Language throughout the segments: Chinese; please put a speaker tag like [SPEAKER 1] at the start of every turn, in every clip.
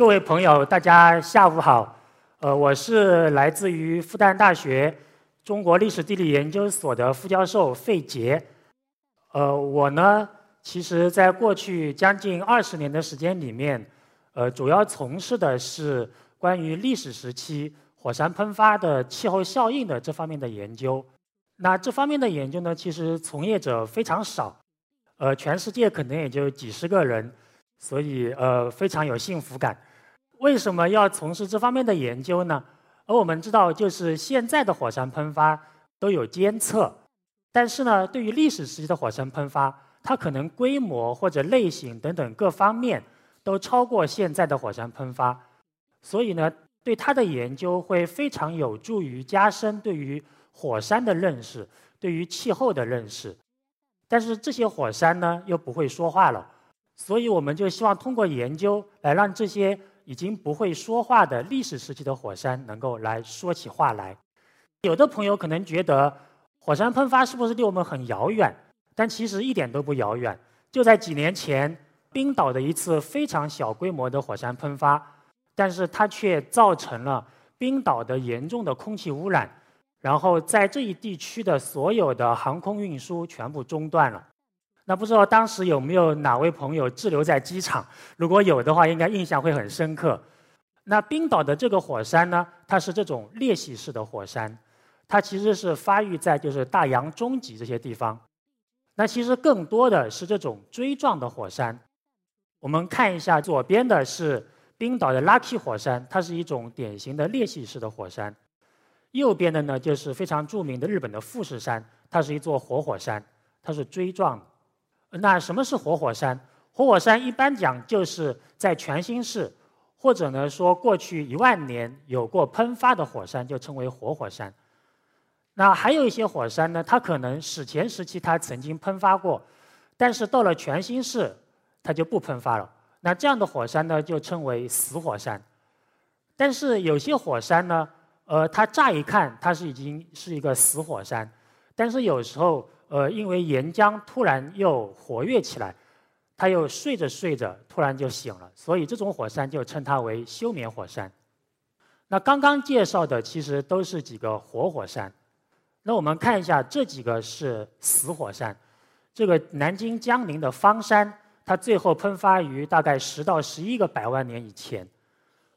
[SPEAKER 1] 各位朋友，大家下午好。呃，我是来自于复旦大学中国历史地理研究所的副教授费杰。呃，我呢，其实在过去将近二十年的时间里面，呃，主要从事的是关于历史时期火山喷发的气候效应的这方面的研究。那这方面的研究呢，其实从业者非常少，呃，全世界可能也就几十个人，所以呃，非常有幸福感。为什么要从事这方面的研究呢？而我们知道，就是现在的火山喷发都有监测，但是呢，对于历史时期的火山喷发，它可能规模或者类型等等各方面都超过现在的火山喷发，所以呢，对它的研究会非常有助于加深对于火山的认识，对于气候的认识。但是这些火山呢，又不会说话了，所以我们就希望通过研究来让这些。已经不会说话的历史时期的火山能够来说起话来。有的朋友可能觉得火山喷发是不是离我们很遥远？但其实一点都不遥远。就在几年前，冰岛的一次非常小规模的火山喷发，但是它却造成了冰岛的严重的空气污染，然后在这一地区的所有的航空运输全部中断了。那不知道当时有没有哪位朋友滞留在机场？如果有的话，应该印象会很深刻。那冰岛的这个火山呢，它是这种裂隙式的火山，它其实是发育在就是大洋中脊这些地方。那其实更多的是这种锥状的火山。我们看一下，左边的是冰岛的 Lucky 火山，它是一种典型的裂隙式的火山。右边的呢，就是非常著名的日本的富士山，它是一座活火山，它是锥状的。那什么是活火山？活火山一般讲就是在全新世，或者呢说过去一万年有过喷发的火山，就称为活火山。那还有一些火山呢，它可能史前时期它曾经喷发过，但是到了全新世它就不喷发了。那这样的火山呢就称为死火山。但是有些火山呢，呃，它乍一看它是已经是一个死火山，但是有时候。呃，因为岩浆突然又活跃起来，它又睡着睡着突然就醒了，所以这种火山就称它为休眠火山。那刚刚介绍的其实都是几个活火山，那我们看一下这几个是死火山。这个南京江陵的方山，它最后喷发于大概十到十一个百万年以前；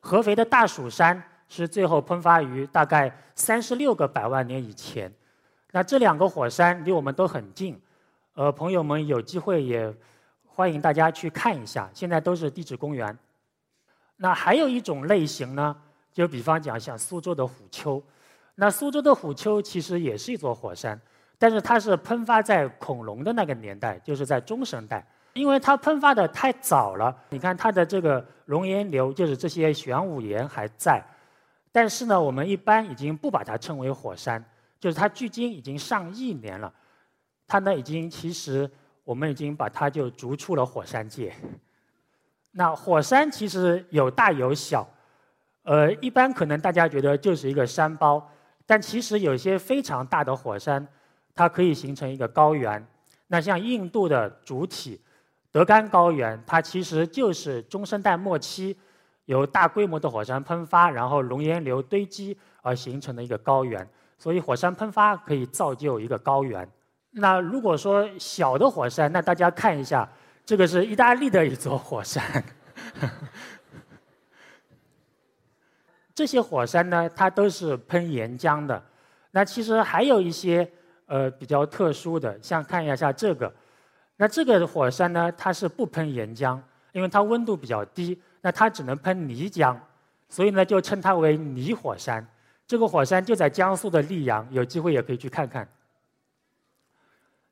[SPEAKER 1] 合肥的大蜀山是最后喷发于大概三十六个百万年以前。那这两个火山离我们都很近，呃，朋友们有机会也欢迎大家去看一下。现在都是地质公园。那还有一种类型呢，就比方讲像苏州的虎丘。那苏州的虎丘其实也是一座火山，但是它是喷发在恐龙的那个年代，就是在中生代。因为它喷发的太早了，你看它的这个熔岩流，就是这些玄武岩还在，但是呢，我们一般已经不把它称为火山。就是它距今已经上亿年了，它呢已经其实我们已经把它就逐出了火山界。那火山其实有大有小，呃，一般可能大家觉得就是一个山包，但其实有些非常大的火山，它可以形成一个高原。那像印度的主体德干高原，它其实就是中生代末期由大规模的火山喷发，然后熔岩流堆积而形成的一个高原。所以火山喷发可以造就一个高原。那如果说小的火山，那大家看一下，这个是意大利的一座火山。这些火山呢，它都是喷岩浆的。那其实还有一些呃比较特殊的，像看一下这个。那这个火山呢，它是不喷岩浆，因为它温度比较低，那它只能喷泥浆，所以呢就称它为泥火山。这个火山就在江苏的溧阳，有机会也可以去看看。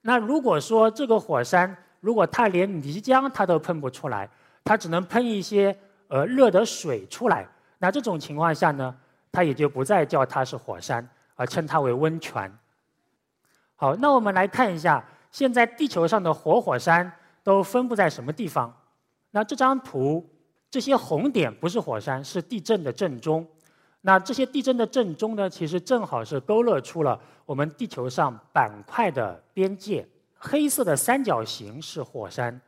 [SPEAKER 1] 那如果说这个火山，如果它连泥浆它都喷不出来，它只能喷一些呃热的水出来，那这种情况下呢，它也就不再叫它是火山，而称它为温泉。好，那我们来看一下，现在地球上的活火山都分布在什么地方？那这张图，这些红点不是火山，是地震的震中。那这些地震的震中呢，其实正好是勾勒出了我们地球上板块的边界。黑色的三角形是火山。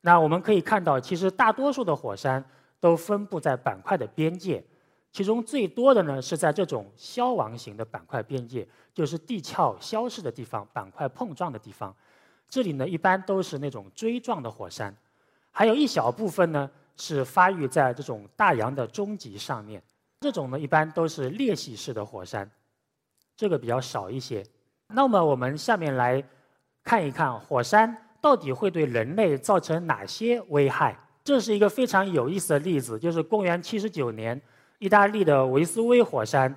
[SPEAKER 1] 那我们可以看到，其实大多数的火山都分布在板块的边界，其中最多的呢是在这种消亡型的板块边界，就是地壳消失的地方，板块碰撞的地方。这里呢一般都是那种锥状的火山，还有一小部分呢是发育在这种大洋的中极上面。这种呢一般都是裂隙式的火山，这个比较少一些。那么我们下面来看一看火山到底会对人类造成哪些危害。这是一个非常有意思的例子，就是公元七十九年，意大利的维斯威火山，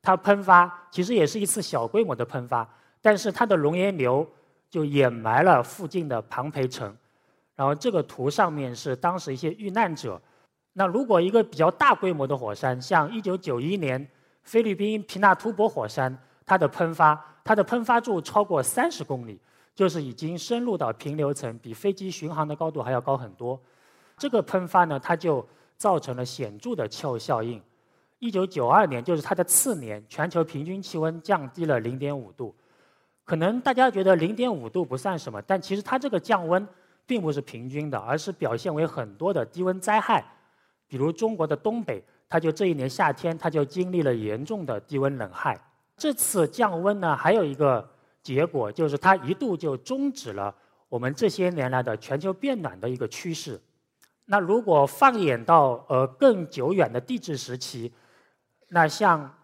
[SPEAKER 1] 它喷发，其实也是一次小规模的喷发，但是它的熔岩流就掩埋了附近的庞培城。然后这个图上面是当时一些遇难者。那如果一个比较大规模的火山，像一九九一年菲律宾皮纳图博火山，它的喷发，它的喷发柱超过三十公里，就是已经深入到平流层，比飞机巡航的高度还要高很多。这个喷发呢，它就造成了显著的气候效应。一九九二年，就是它的次年，全球平均气温降低了零点五度。可能大家觉得零点五度不算什么，但其实它这个降温并不是平均的，而是表现为很多的低温灾害。比如中国的东北，它就这一年夏天，它就经历了严重的低温冷害。这次降温呢，还有一个结果，就是它一度就终止了我们这些年来的全球变暖的一个趋势。那如果放眼到呃更久远的地质时期，那像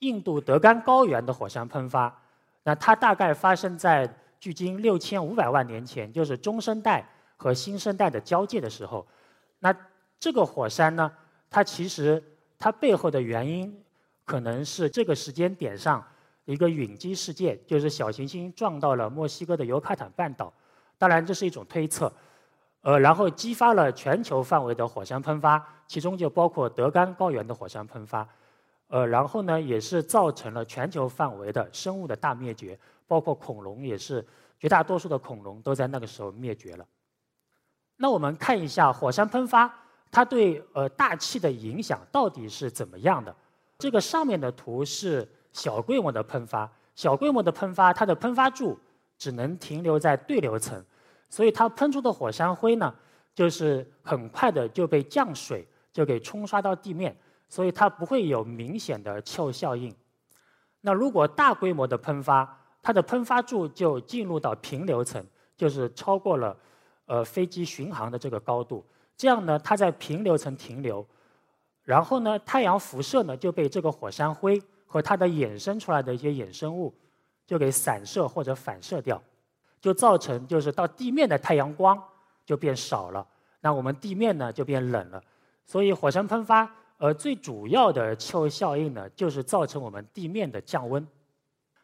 [SPEAKER 1] 印度德干高原的火山喷发，那它大概发生在距今六千五百万年前，就是中生代和新生代的交界的时候。那这个火山呢，它其实它背后的原因可能是这个时间点上一个陨击事件，就是小行星撞到了墨西哥的尤卡坦半岛。当然，这是一种推测。呃，然后激发了全球范围的火山喷发，其中就包括德干高原的火山喷发，呃，然后呢，也是造成了全球范围的生物的大灭绝，包括恐龙也是，绝大多数的恐龙都在那个时候灭绝了。那我们看一下火山喷发，它对呃大气的影响到底是怎么样的？这个上面的图是小规模的喷发，小规模的喷发，它的喷发柱只能停留在对流层。所以它喷出的火山灰呢，就是很快的就被降水就给冲刷到地面，所以它不会有明显的气候效应。那如果大规模的喷发，它的喷发柱就进入到平流层，就是超过了呃飞机巡航的这个高度，这样呢，它在平流层停留，然后呢，太阳辐射呢就被这个火山灰和它的衍生出来的一些衍生物就给散射或者反射掉。就造成就是到地面的太阳光就变少了，那我们地面呢就变冷了，所以火山喷发呃最主要的气候效应呢就是造成我们地面的降温。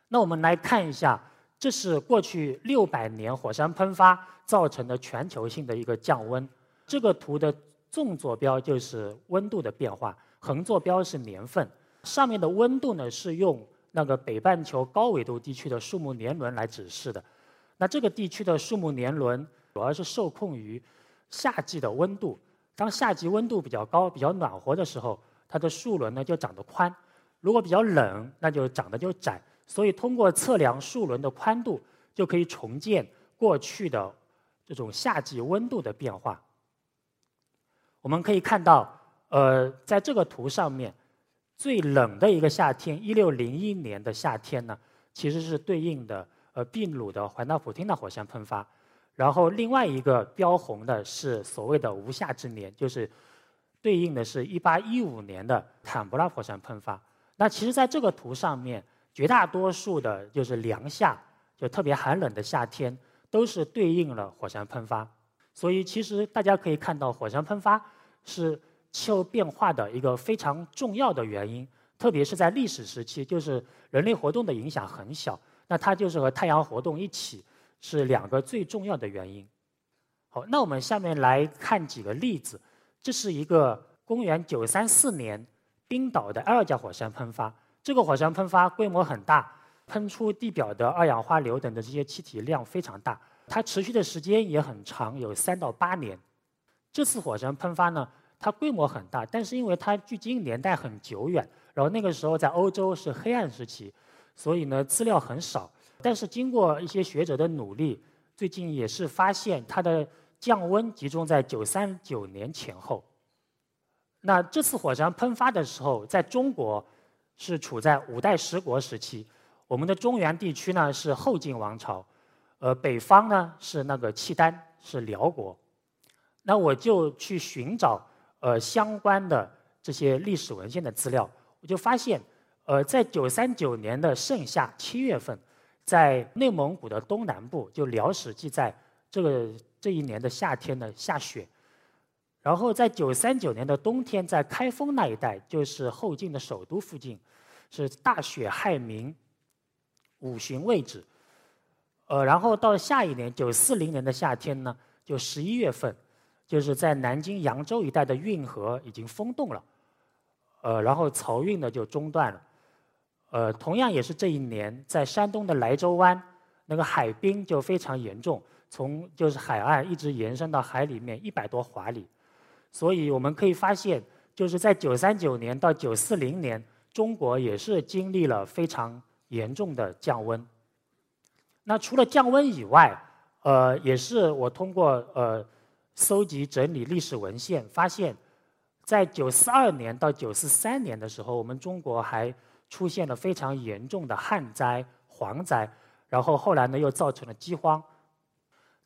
[SPEAKER 1] 那我们来看一下，这是过去六百年火山喷发造成的全球性的一个降温。这个图的纵坐标就是温度的变化，横坐标是年份。上面的温度呢是用那个北半球高纬度地区的树木年轮来指示的。那这个地区的树木年轮主要是受控于夏季的温度。当夏季温度比较高、比较暖和的时候，它的树轮呢就长得宽；如果比较冷，那就长得就窄。所以通过测量树轮的宽度，就可以重建过去的这种夏季温度的变化。我们可以看到，呃，在这个图上面，最冷的一个夏天，一六零一年的夏天呢，其实是对应的。呃，秘鲁的环纳普汀的火山喷发，然后另外一个标红的是所谓的无夏之年，就是对应的是一八一五年的坦布拉火山喷发。那其实，在这个图上面，绝大多数的就是凉夏，就特别寒冷的夏天，都是对应了火山喷发。所以，其实大家可以看到，火山喷发是气候变化的一个非常重要的原因，特别是在历史时期，就是人类活动的影响很小。那它就是和太阳活动一起是两个最重要的原因。好，那我们下面来看几个例子。这是一个公元934年冰岛的埃尔加火山喷发。这个火山喷发规模很大，喷出地表的二氧化硫等的这些气体量非常大。它持续的时间也很长，有三到八年。这次火山喷发呢，它规模很大，但是因为它距今年代很久远，然后那个时候在欧洲是黑暗时期。所以呢，资料很少，但是经过一些学者的努力，最近也是发现它的降温集中在九三九年前后。那这次火山喷发的时候，在中国是处在五代十国时期，我们的中原地区呢是后晋王朝，呃，北方呢是那个契丹，是辽国。那我就去寻找呃相关的这些历史文献的资料，我就发现，呃，在九三九年的盛夏七月份，在内蒙古的东南部，就辽史记载，这个这一年的夏天呢下雪。然后在九三九年的冬天，在开封那一带，就是后晋的首都附近，是大雪害民，五旬未止。呃，然后到下一年九四零年的夏天呢，就十一月份，就是在南京扬州一带的运河已经封冻了，呃，然后漕运呢就中断了。呃，同样也是这一年，在山东的莱州湾，那个海冰就非常严重，从就是海岸一直延伸到海里面一百多华里。所以我们可以发现，就是在九三九年到九四零年，中国也是经历了非常严重的降温。那除了降温以外，呃，也是我通过呃搜集整理历史文献，发现，在九四二年到九四三年的时候，我们中国还出现了非常严重的旱灾、蝗灾，然后后来呢又造成了饥荒。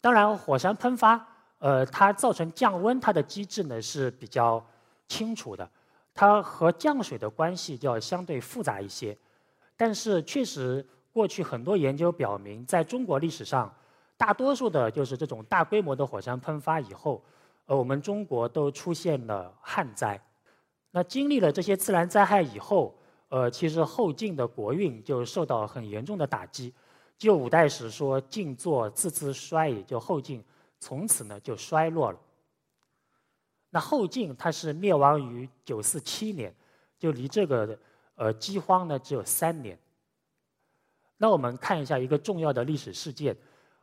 [SPEAKER 1] 当然，火山喷发。呃，它造成降温，它的机制呢是比较清楚的，它和降水的关系就要相对复杂一些。但是确实，过去很多研究表明，在中国历史上，大多数的就是这种大规模的火山喷发以后，呃，我们中国都出现了旱灾。那经历了这些自然灾害以后，呃，其实后晋的国运就受到很严重的打击。就五代史说“晋作自兹衰”，也就后晋。从此呢就衰落了。那后晋它是灭亡于九四七年，就离这个呃饥荒呢只有三年。那我们看一下一个重要的历史事件，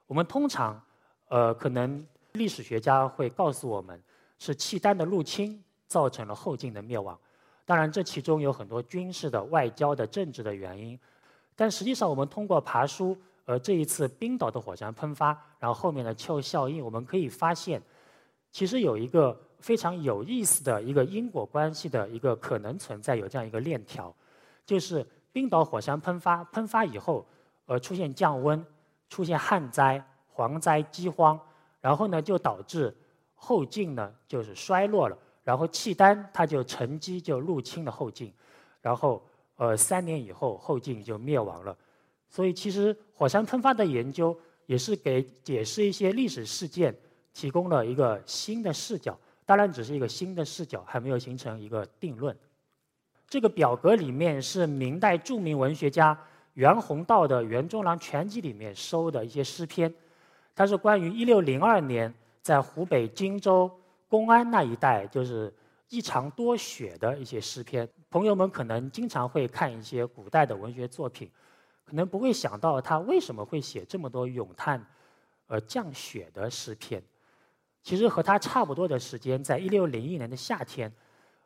[SPEAKER 1] 我们通常呃可能历史学家会告诉我们是契丹的入侵造成了后晋的灭亡，当然这其中有很多军事的、外交的、政治的原因，但实际上我们通过爬书。而这一次冰岛的火山喷发，然后后面的气候效应，我们可以发现，其实有一个非常有意思的一个因果关系的一个可能存在，有这样一个链条，就是冰岛火山喷发，喷发以后，呃，出现降温，出现旱灾、蝗灾、饥荒，然后呢，就导致后晋呢就是衰落了，然后契丹他就乘机就入侵了后晋，然后呃三年以后后晋就灭亡了。所以，其实火山喷发的研究也是给解释一些历史事件提供了一个新的视角。当然，只是一个新的视角，还没有形成一个定论。这个表格里面是明代著名文学家袁宏道的《袁中郎全集》里面收的一些诗篇，它是关于1602年在湖北荆州公安那一带就是异常多雪的一些诗篇。朋友们可能经常会看一些古代的文学作品。可能不会想到他为什么会写这么多咏叹，呃降雪的诗篇。其实和他差不多的时间，在一六零一年的夏天，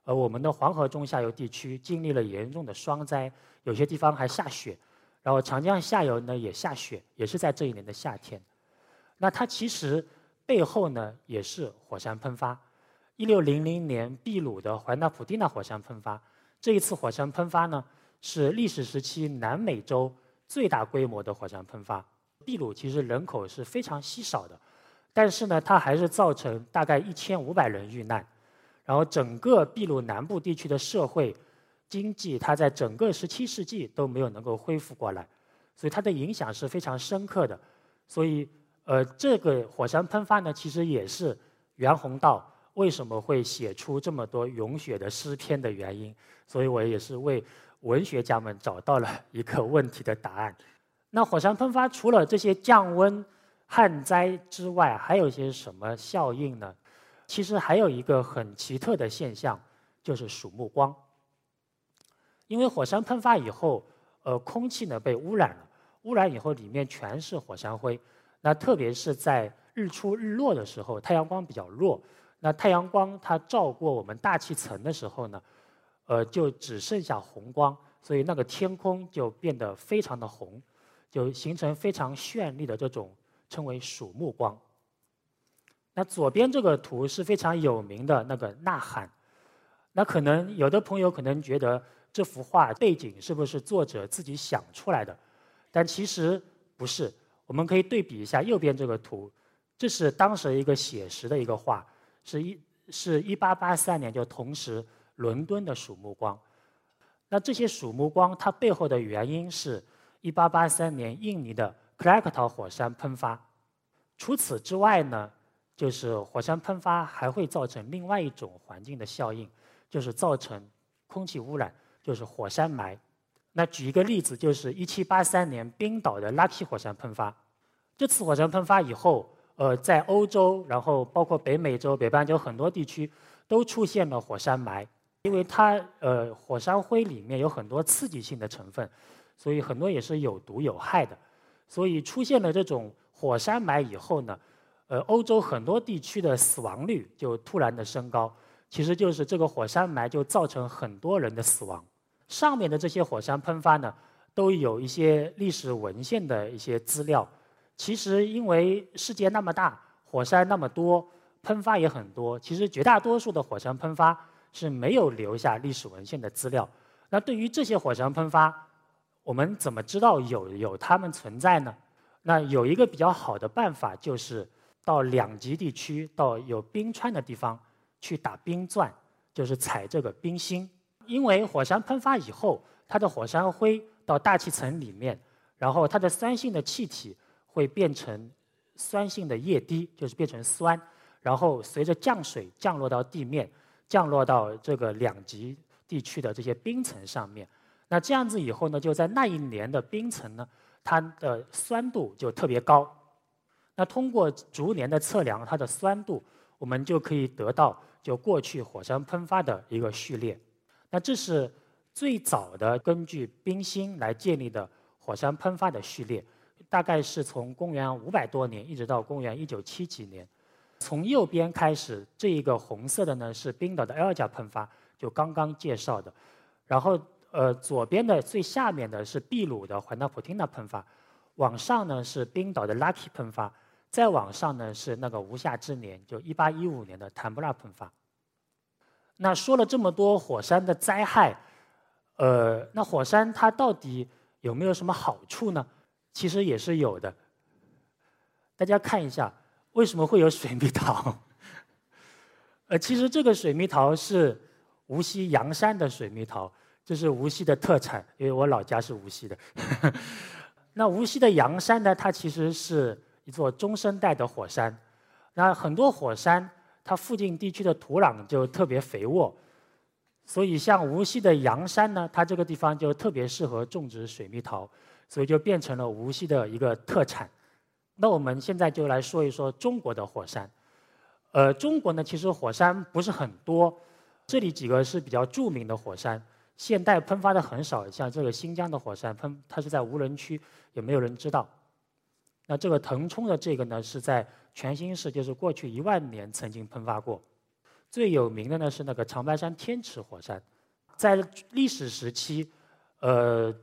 [SPEAKER 1] 而我们的黄河中下游地区经历了严重的霜灾，有些地方还下雪，然后长江下游呢也下雪，也是在这一年的夏天。那它其实背后呢也是火山喷发。一六零零年秘鲁的怀纳普蒂纳火山喷发，这一次火山喷发呢是历史时期南美洲。最大规模的火山喷发，秘鲁其实人口是非常稀少的，但是呢，它还是造成大概一千五百人遇难，然后整个秘鲁南部地区的社会经济，它在整个十七世纪都没有能够恢复过来，所以它的影响是非常深刻的。所以，呃，这个火山喷发呢，其实也是袁宏道为什么会写出这么多咏雪的诗篇的原因。所以我也是为。文学家们找到了一个问题的答案。那火山喷发除了这些降温、旱灾之外，还有一些什么效应呢？其实还有一个很奇特的现象，就是鼠目光。因为火山喷发以后，呃，空气呢被污染了，污染以后里面全是火山灰。那特别是在日出日落的时候，太阳光比较弱，那太阳光它照过我们大气层的时候呢？呃，就只剩下红光，所以那个天空就变得非常的红，就形成非常绚丽的这种称为鼠目光。那左边这个图是非常有名的那个呐喊，那可能有的朋友可能觉得这幅画背景是不是作者自己想出来的？但其实不是。我们可以对比一下右边这个图，这是当时一个写实的一个画，是一是一八八三年就同时伦敦的曙目光。那这些曙目光它背后的原因是一八八三年印尼的克拉克陶火山喷发。除此之外呢，就是火山喷发还会造成另外一种环境的效应。就是造成空气污染，就是火山霾。那举一个例子，就是1783年冰岛的 Lucky 火山喷发。这次火山喷发以后，呃，在欧洲，然后包括北美洲、北半球很多地区都出现了火山霾，因为它呃火山灰里面有很多刺激性的成分，所以很多也是有毒有害的。所以出现了这种火山霾以后呢，呃，欧洲很多地区的死亡率就突然的升高。其实就是这个火山埋就造成很多人的死亡。上面的这些火山喷发呢，都有一些历史文献的一些资料。其实因为世界那么大，火山那么多，喷发也很多。其实绝大多数的火山喷发是没有留下历史文献的资料。那对于这些火山喷发，我们怎么知道有有它们存在呢？那有一个比较好的办法，就是到两极地区，到有冰川的地方。去打冰钻，就是采这个冰芯。因为火山喷发以后，它的火山灰到大气层里面，然后它的酸性的气体会变成酸性的液滴，就是变成酸，然后随着降水降落到地面，降落到这个两极地区的这些冰层上面。那这样子以后呢，就在那一年的冰层呢，它的酸度就特别高。那通过逐年的测量它的酸度，我们就可以得到。就过去火山喷发的一个序列，那这是最早的根据冰芯来建立的火山喷发的序列，大概是从公元五百多年一直到公元一九七几年。从右边开始，这一个红色的呢是冰岛的 L 加喷发，就刚刚介绍的。然后呃左边的最下面的是秘鲁的环纳普汀纳喷发，往上呢是冰岛的 Lucky 喷发。再往上呢是那个无夏之年，就一八一五年的坦布拉喷发。那说了这么多火山的灾害，呃，那火山它到底有没有什么好处呢？其实也是有的。大家看一下，为什么会有水蜜桃？呃，其实这个水蜜桃是无锡阳山的水蜜桃，这是无锡的特产，因为我老家是无锡的。那无锡的阳山呢，它其实是。一座中生代的火山，那很多火山，它附近地区的土壤就特别肥沃，所以像无锡的阳山呢，它这个地方就特别适合种植水蜜桃，所以就变成了无锡的一个特产。那我们现在就来说一说中国的火山。呃，中国呢，其实火山不是很多，这里几个是比较著名的火山，现代喷发的很少，像这个新疆的火山喷，它是在无人区，也没有人知道。那这个腾冲的这个呢，是在全新世，就是过去一万年曾经喷发过。最有名的呢是那个长白山天池火山，在历史时期，呃，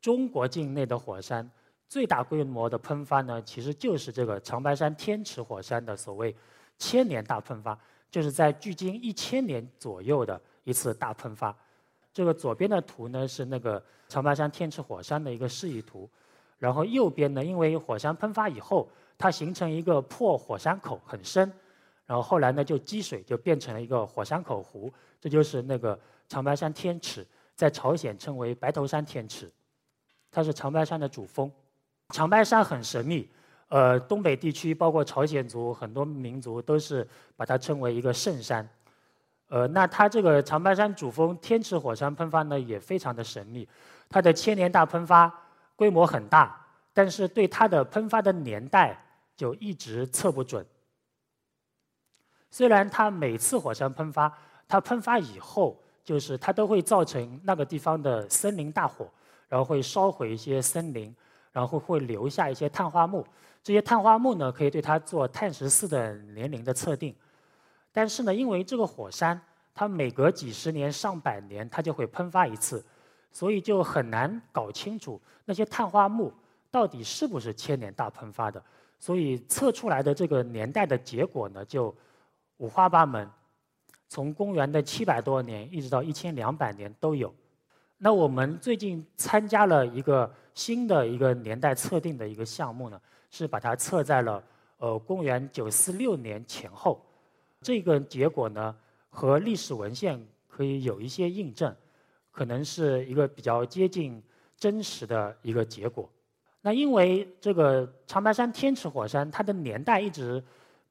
[SPEAKER 1] 中国境内的火山最大规模的喷发呢，其实就是这个长白山天池火山的所谓千年大喷发，就是在距今一千年左右的一次大喷发。这个左边的图呢是那个长白山天池火山的一个示意图。然后右边呢，因为火山喷发以后，它形成一个破火山口很深，然后后来呢就积水，就变成了一个火山口湖，这就是那个长白山天池，在朝鲜称为白头山天池，它是长白山的主峰。长白山很神秘，呃，东北地区包括朝鲜族很多民族都是把它称为一个圣山，呃，那它这个长白山主峰天池火山喷发呢也非常的神秘，它的千年大喷发。规模很大，但是对它的喷发的年代就一直测不准。虽然它每次火山喷发，它喷发以后，就是它都会造成那个地方的森林大火，然后会烧毁一些森林，然后会留下一些碳化木。这些碳化木呢，可以对它做碳十四的年龄的测定。但是呢，因为这个火山，它每隔几十年、上百年，它就会喷发一次。所以就很难搞清楚那些碳化木到底是不是千年大喷发的，所以测出来的这个年代的结果呢就五花八门。从公元的七百多年一直到一千两百年都有。那我们最近参加了一个新的一个年代测定的一个项目呢，是把它测在了呃公元九四六年前后。这个结果呢和历史文献可以有一些印证，可能是一个比较接近真实的一个结果。那因为这个长白山天池火山它的年代一直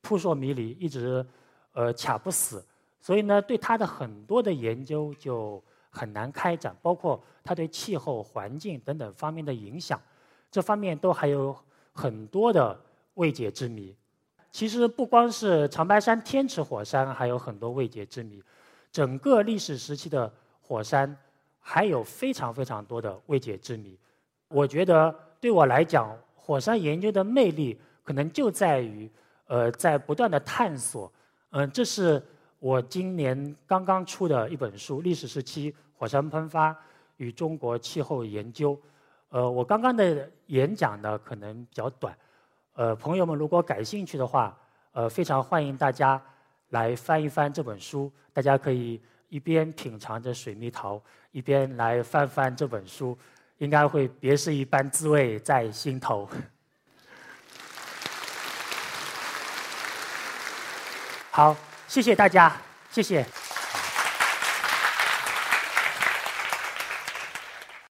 [SPEAKER 1] 扑朔迷离，一直呃卡不死，所以呢对它的很多的研究就。很难开展，包括它对气候、环境等等方面的影响，这方面都还有很多的未解之谜。其实不光是长白山天池火山还有很多未解之谜，整个历史时期的火山还有非常非常多的未解之谜。我觉得对我来讲，火山研究的魅力可能就在于，呃，在不断的探索。嗯，这是我今年刚刚出的一本书《历史时期》。火山喷发与中国气候研究，呃，我刚刚的演讲呢可能比较短，呃，朋友们如果感兴趣的话，呃，非常欢迎大家来翻一翻这本书，大家可以一边品尝着水蜜桃，一边来翻翻这本书，应该会别是一般滋味在心头。好，谢谢大家，谢谢。